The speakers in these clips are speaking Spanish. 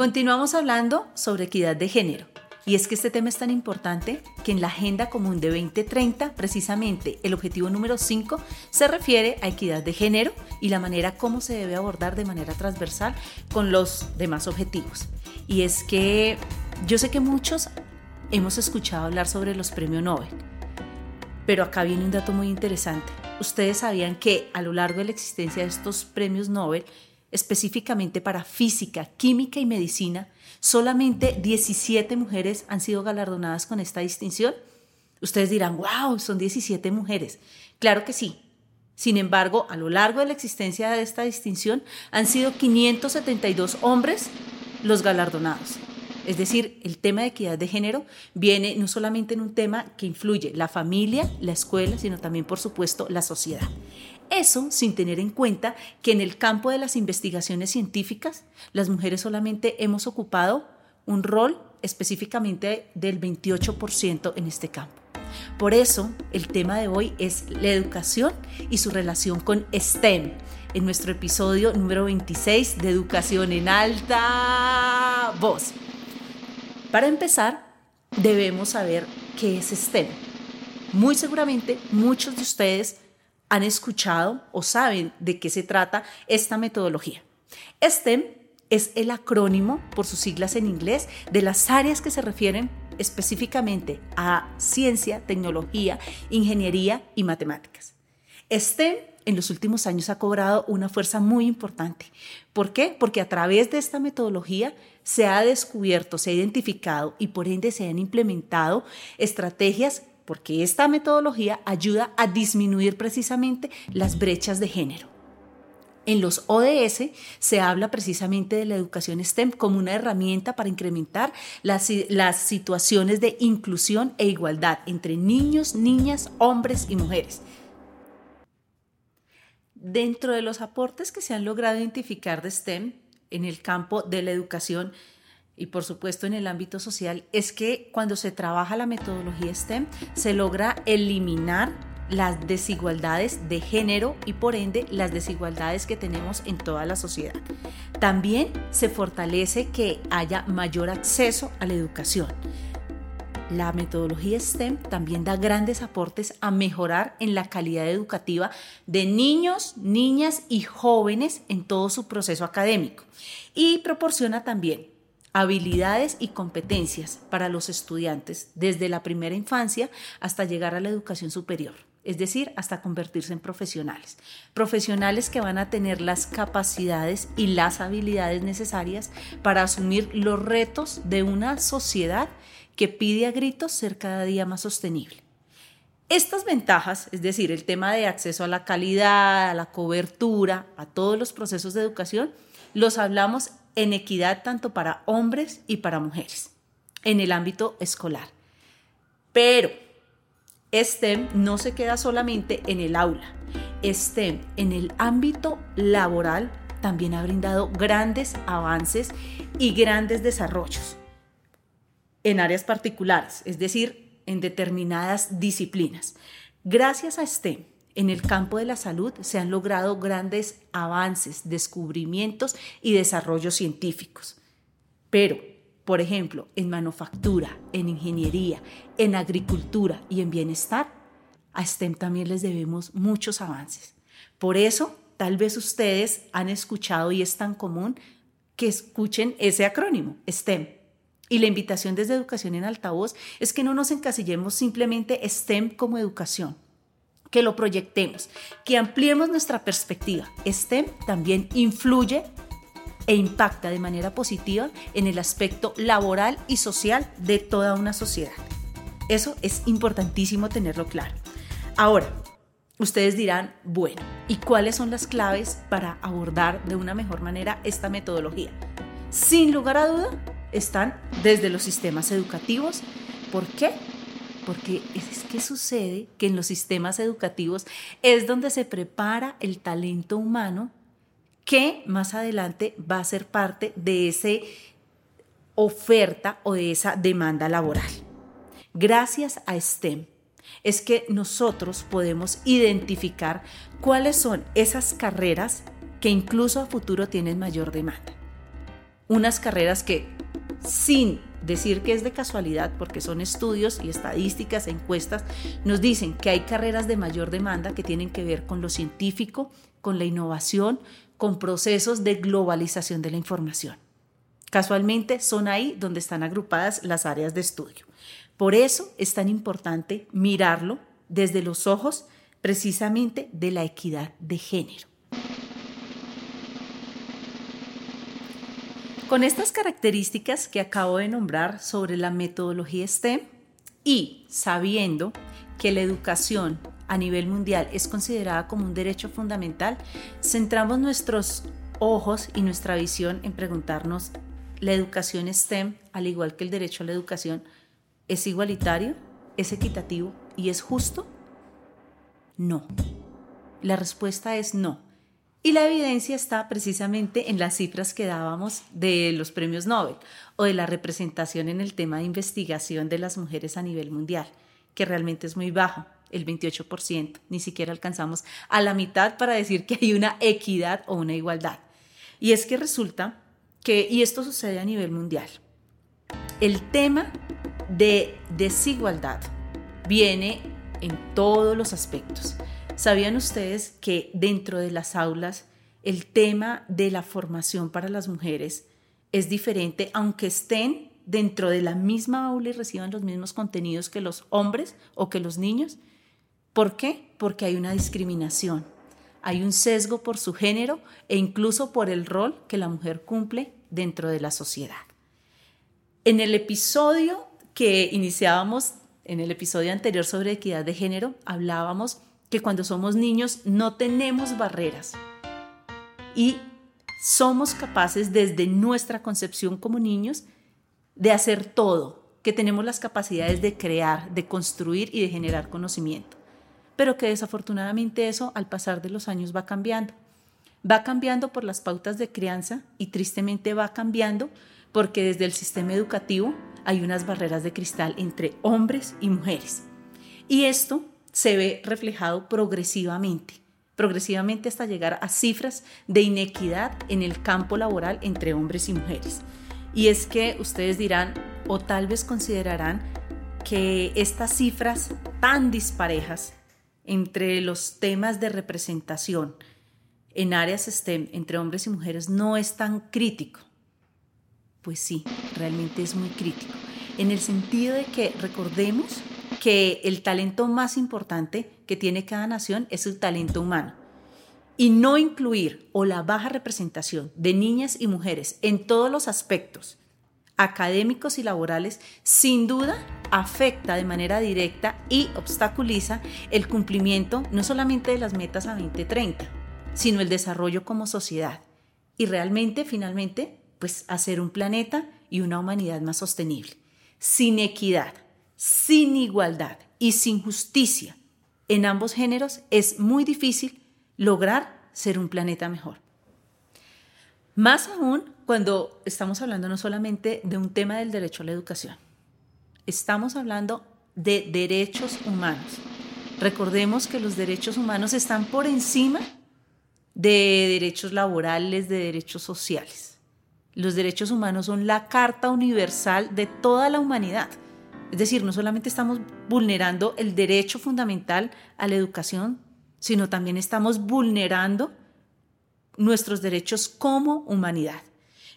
Continuamos hablando sobre equidad de género. Y es que este tema es tan importante que en la Agenda Común de 2030, precisamente el objetivo número 5 se refiere a equidad de género y la manera como se debe abordar de manera transversal con los demás objetivos. Y es que yo sé que muchos hemos escuchado hablar sobre los premios Nobel, pero acá viene un dato muy interesante. Ustedes sabían que a lo largo de la existencia de estos premios Nobel, específicamente para física, química y medicina, solamente 17 mujeres han sido galardonadas con esta distinción. Ustedes dirán, wow, son 17 mujeres. Claro que sí. Sin embargo, a lo largo de la existencia de esta distinción han sido 572 hombres los galardonados. Es decir, el tema de equidad de género viene no solamente en un tema que influye la familia, la escuela, sino también, por supuesto, la sociedad. Eso sin tener en cuenta que en el campo de las investigaciones científicas, las mujeres solamente hemos ocupado un rol específicamente del 28% en este campo. Por eso, el tema de hoy es la educación y su relación con STEM, en nuestro episodio número 26 de Educación en Alta Voz. Para empezar, debemos saber qué es STEM. Muy seguramente muchos de ustedes han escuchado o saben de qué se trata esta metodología. STEM es el acrónimo, por sus siglas en inglés, de las áreas que se refieren específicamente a ciencia, tecnología, ingeniería y matemáticas. STEM en los últimos años ha cobrado una fuerza muy importante. ¿Por qué? Porque a través de esta metodología se ha descubierto, se ha identificado y por ende se han implementado estrategias porque esta metodología ayuda a disminuir precisamente las brechas de género. En los ODS se habla precisamente de la educación STEM como una herramienta para incrementar las, las, situaciones de inclusión e igualdad entre niños, niñas, hombres y mujeres. Dentro de los aportes que se han logrado identificar de STEM en el campo de la educación, y por supuesto en el ámbito social es que cuando se trabaja la metodología STEM se logra eliminar las desigualdades de género y por ende las desigualdades que tenemos en toda la sociedad. También se fortalece que haya mayor acceso a la educación. La metodología STEM también da grandes aportes a mejorar en la calidad educativa de niños, niñas y jóvenes en todo su proceso académico. Y proporciona también habilidades y competencias para los estudiantes desde la primera infancia hasta llegar a la educación superior, es decir, hasta convertirse en profesionales. Profesionales que van a tener las capacidades y las habilidades necesarias para asumir los retos de una sociedad que pide a gritos ser cada día más sostenible. Estas ventajas, es decir, el tema de acceso a la calidad, a la cobertura, a todos los procesos de educación, los hablamos en equidad tanto para hombres y para mujeres en el ámbito escolar. Pero STEM no se queda solamente en el aula. STEM en el ámbito laboral también ha brindado grandes avances y grandes desarrollos en áreas particulares, es decir, en determinadas disciplinas. Gracias a STEM, en el campo de la salud se han logrado grandes avances, descubrimientos y desarrollos científicos. Pero, por ejemplo, en manufactura, en ingeniería, en agricultura y en bienestar, a STEM también les debemos muchos avances. Por eso, tal vez ustedes han escuchado y es tan común que escuchen ese acrónimo, STEM. Y la invitación desde Educación en Altavoz es que no nos encasillemos simplemente STEM como educación, que lo proyectemos, que ampliemos nuestra perspectiva. STEM también influye e impacta de manera positiva en el aspecto laboral y social de toda una sociedad. Eso es importantísimo tenerlo claro. Ahora, ustedes dirán, bueno, ¿y cuáles son las claves para abordar de una mejor manera esta metodología? Sin lugar a duda, están desde los sistemas educativos. ¿Por qué? porque es que sucede que en los sistemas educativos es donde se prepara el talento humano que más adelante va a ser parte de esa oferta o de esa demanda laboral. Gracias a STEM es que nosotros podemos identificar cuáles son esas carreras que incluso a futuro tienen mayor demanda. unas carreras que sin decir que es de casualidad, porque son estudios y estadísticas, encuestas, nos dicen que hay carreras de mayor demanda que tienen que ver con lo científico, con la innovación, con procesos de globalización de la información. Casualmente son ahí donde están agrupadas las áreas de estudio. Por eso es tan importante mirarlo desde los ojos precisamente de la equidad de género. Con estas características que acabo de nombrar sobre la metodología STEM y sabiendo que la educación a nivel mundial es considerada como un derecho fundamental, centramos nuestros ojos y nuestra visión en preguntarnos, ¿la educación STEM, al igual que el derecho a la educación, es igualitario, es equitativo y es justo? No. La respuesta es no. Y la evidencia está precisamente en las cifras que dábamos de los premios Nobel o de la representación en el tema de investigación de las mujeres a nivel mundial, que realmente es muy baja el 28%, ni siquiera alcanzamos a la mitad para decir que hay una equidad o una igualdad. Y es que resulta que, y esto sucede a nivel mundial, el tema de desigualdad viene en todos los aspectos. ¿Sabían ustedes que dentro de las aulas el tema de la formación para las mujeres es diferente, aunque estén dentro de la misma aula y reciban los mismos contenidos que los hombres o que los niños? ¿Por qué? Porque hay una discriminación, hay un sesgo por su género e incluso por el rol que la mujer cumple dentro de la sociedad. En el episodio que iniciábamos, en el episodio anterior sobre equidad de género, hablábamos que cuando somos niños no tenemos barreras y somos capaces desde nuestra concepción como niños de hacer todo, que tenemos las capacidades de crear, de construir y de generar conocimiento pero que desafortunadamente eso al pasar de los años va cambiando. Va cambiando por las pautas de crianza y tristemente va cambiando porque desde el sistema educativo hay unas barreras de cristal entre hombres y mujeres. Y esto se ve reflejado progresivamente, progresivamente hasta llegar a cifras de inequidad en el campo laboral entre hombres y mujeres. Y es que ustedes dirán o tal vez considerarán que estas cifras tan disparejas entre los temas de representación en áreas STEM entre hombres y mujeres no es tan crítico. Pues sí, realmente es muy crítico. En el sentido de que recordemos que el talento más importante que tiene cada nación es el talento humano. Y no incluir o la baja representación de niñas y mujeres en todos los aspectos académicos y laborales, sin duda afecta de manera directa y obstaculiza el cumplimiento no solamente de las metas a 2030, sino el desarrollo como sociedad y realmente, finalmente, pues hacer un planeta y una humanidad más sostenible. Sin equidad, sin igualdad y sin justicia en ambos géneros es muy difícil lograr ser un planeta mejor. Más aún cuando estamos hablando no solamente de un tema del derecho a la educación, estamos hablando de derechos humanos. Recordemos que los derechos humanos están por encima de derechos laborales, de derechos sociales. Los derechos humanos son la carta universal de toda la humanidad. Es decir, no solamente estamos vulnerando el derecho fundamental a la educación, sino también estamos vulnerando nuestros derechos como humanidad.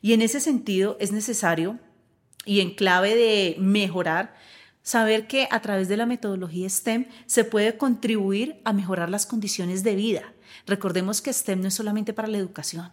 Y en ese sentido es necesario, y en clave de mejorar, saber que a través de la metodología STEM se puede contribuir a mejorar las condiciones de vida. Recordemos que STEM no es solamente para la educación,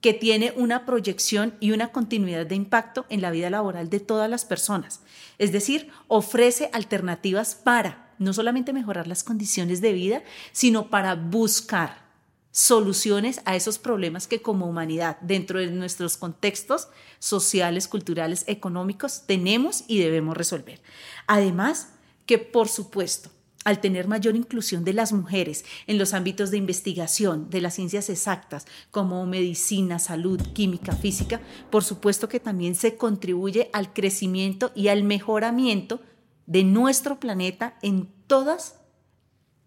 que tiene una proyección y una continuidad de impacto en la vida laboral de todas las personas. Es decir, ofrece alternativas para no solamente mejorar las condiciones de vida, sino para buscar soluciones a esos problemas que como humanidad, dentro de nuestros contextos sociales, culturales, económicos, tenemos y debemos resolver. Además, que por supuesto, al tener mayor inclusión de las mujeres en los ámbitos de investigación, de las ciencias exactas, como medicina, salud, química, física, por supuesto que también se contribuye al crecimiento y al mejoramiento de nuestro planeta en todas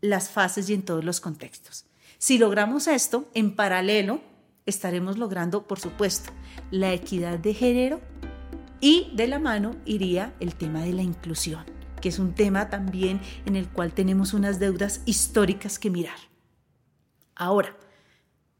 las fases y en todos los contextos. Si logramos esto, en paralelo estaremos logrando, por supuesto, la equidad de género y de la mano iría el tema de la inclusión, que es un tema también en el cual tenemos unas deudas históricas que mirar. Ahora,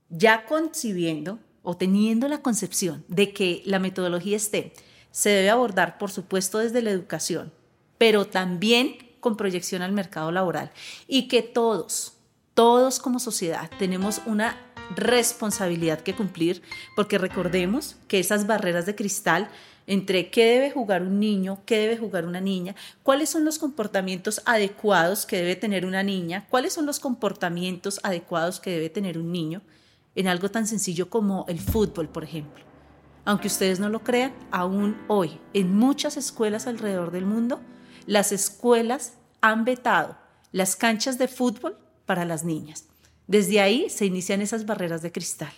ya concibiendo o teniendo la concepción de que la metodología STEM se debe abordar, por supuesto, desde la educación, pero también con proyección al mercado laboral y que todos, todos como sociedad tenemos una responsabilidad que cumplir porque recordemos que esas barreras de cristal entre qué debe jugar un niño, qué debe jugar una niña, cuáles son los comportamientos adecuados que debe tener una niña, cuáles son los comportamientos adecuados que debe tener un niño, en algo tan sencillo como el fútbol, por ejemplo. Aunque ustedes no lo crean, aún hoy en muchas escuelas alrededor del mundo, las escuelas han vetado las canchas de fútbol para las niñas. Desde ahí se inician esas barreras de cristal.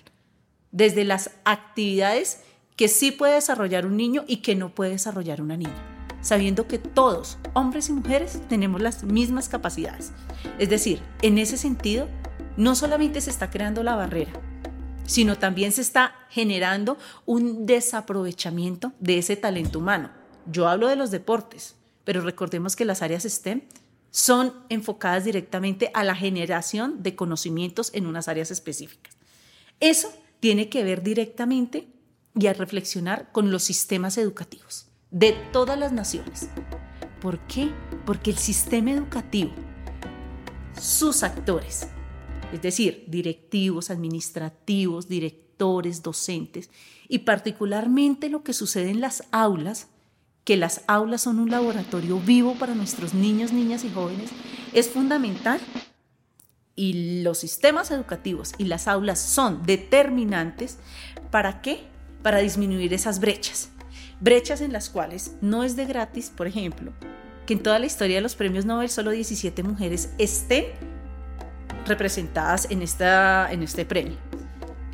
Desde las actividades que sí puede desarrollar un niño y que no puede desarrollar una niña, sabiendo que todos, hombres y mujeres, tenemos las mismas capacidades. Es decir, en ese sentido, no solamente se está creando la barrera, sino también se está generando un desaprovechamiento de ese talento humano. Yo hablo de los deportes, pero recordemos que las áreas STEM son enfocadas directamente a la generación de conocimientos en unas áreas específicas. Eso tiene que ver directamente y a reflexionar con los sistemas educativos de todas las naciones. ¿Por qué? Porque el sistema educativo, sus actores, es decir, directivos, administrativos, directores, docentes, y particularmente lo que sucede en las aulas, que las aulas son un laboratorio vivo para nuestros niños, niñas y jóvenes, es fundamental. Y los sistemas educativos y las aulas son determinantes para qué? Para disminuir esas brechas. Brechas en las cuales no es de gratis, por ejemplo, que en toda la historia de los premios Nobel solo 17 mujeres estén representadas en, esta, en este premio.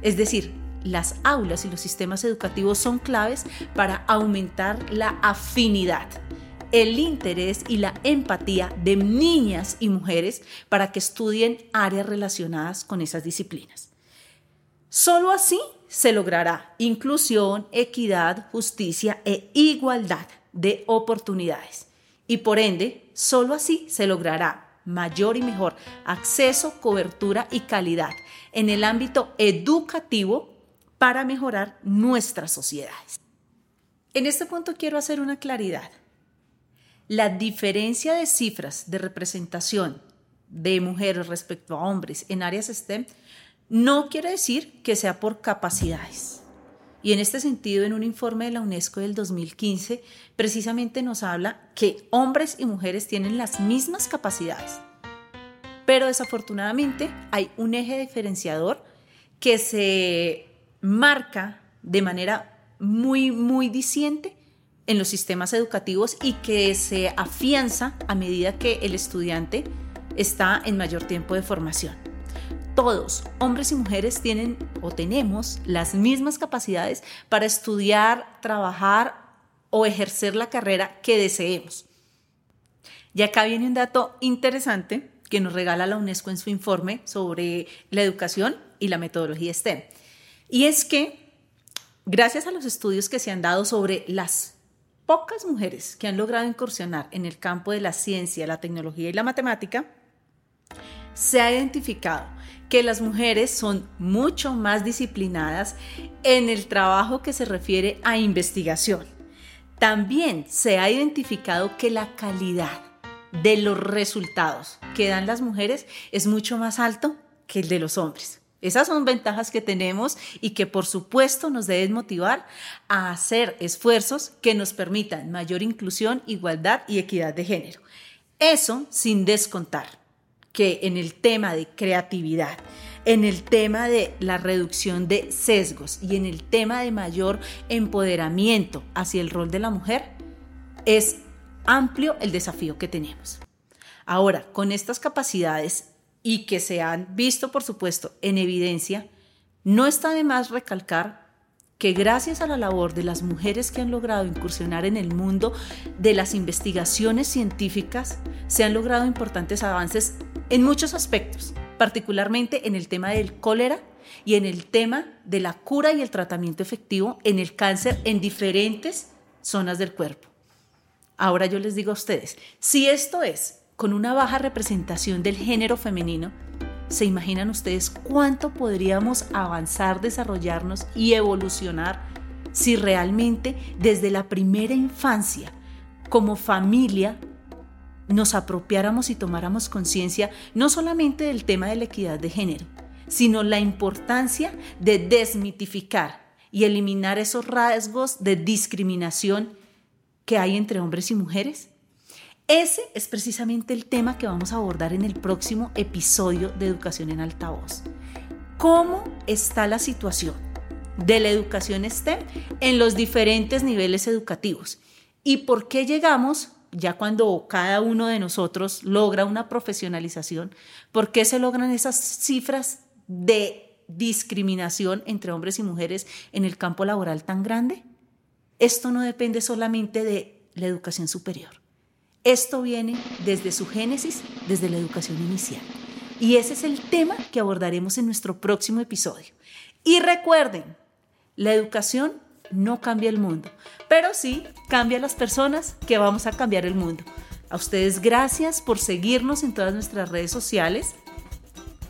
Es decir, las aulas y los sistemas educativos son claves para aumentar la afinidad, el interés y la empatía de niñas y mujeres para que estudien áreas relacionadas con esas disciplinas. Solo así se logrará inclusión, equidad, justicia e igualdad de oportunidades. Y por ende, solo así se logrará mayor y mejor acceso, cobertura y calidad en el ámbito educativo para mejorar nuestras sociedades. En este punto quiero hacer una claridad. La diferencia de cifras de representación de mujeres respecto a hombres en áreas STEM no quiere decir que sea por capacidades. Y en este sentido, en un informe de la UNESCO del 2015, precisamente nos habla que hombres y mujeres tienen las mismas capacidades. Pero desafortunadamente hay un eje diferenciador que se marca de manera muy, muy diciente en los sistemas educativos y que se afianza a medida que el estudiante está en mayor tiempo de formación todos, hombres y mujeres, tienen o tenemos las mismas capacidades para estudiar, trabajar o ejercer la carrera que deseemos. Y acá viene un dato interesante que nos regala la UNESCO en su informe sobre la educación y la metodología STEM. Y es que, gracias a los estudios que se han dado sobre las pocas mujeres que han logrado incursionar en el campo de la ciencia, la tecnología y la matemática, se ha identificado que las mujeres son mucho más disciplinadas en el trabajo que se refiere a investigación. También se ha identificado que la calidad de los resultados que dan las mujeres es mucho más alto que el de los hombres. Esas son ventajas que tenemos y que por supuesto nos deben motivar a hacer esfuerzos que nos permitan mayor inclusión, igualdad y equidad de género. Eso sin descontar que en el tema de creatividad, en el tema de la reducción de sesgos y en el tema de mayor empoderamiento hacia el rol de la mujer, es amplio el desafío que tenemos. Ahora, con estas capacidades y que se han visto, por supuesto, en evidencia, no está de más recalcar que gracias a la labor de las mujeres que han logrado incursionar en el mundo de las investigaciones científicas, se han logrado importantes avances en muchos aspectos, particularmente en el tema del cólera y en el tema de la cura y el tratamiento efectivo en el cáncer en diferentes zonas del cuerpo. Ahora yo les digo a ustedes, si esto es con una baja representación del género femenino, ¿se imaginan ustedes cuánto podríamos avanzar, desarrollarnos y evolucionar si realmente desde la primera infancia, como familia, nos apropiáramos y tomáramos conciencia no solamente del tema de la equidad de género, sino la importancia de desmitificar y eliminar esos rasgos de discriminación que hay entre hombres y mujeres? Ese es precisamente el tema que vamos a abordar en el próximo episodio de Educación en Altavoz. ¿Cómo está la situación de la educación STEM en los diferentes niveles educativos? ¿Y por qué llegamos, ya cuando cada uno de nosotros logra una profesionalización, por qué se logran esas cifras de discriminación entre hombres y mujeres en el campo laboral tan grande? Esto no depende solamente de la educación superior. Esto viene desde su génesis, desde la educación inicial. Y ese es el tema que abordaremos en nuestro próximo episodio. Y recuerden, la educación no cambia el mundo, pero sí cambia las personas que vamos a cambiar el mundo. A ustedes gracias por seguirnos en todas nuestras redes sociales.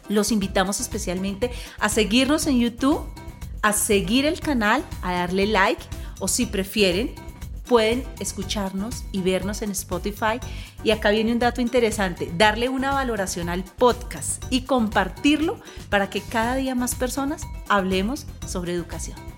Los invitamos especialmente a seguirnos en YouTube, a seguir el canal, a darle like o si prefieren, pueden escucharnos y vernos en Spotify. Y acá viene un dato interesante, darle una valoración al podcast y compartirlo para que cada día más personas hablemos sobre educación.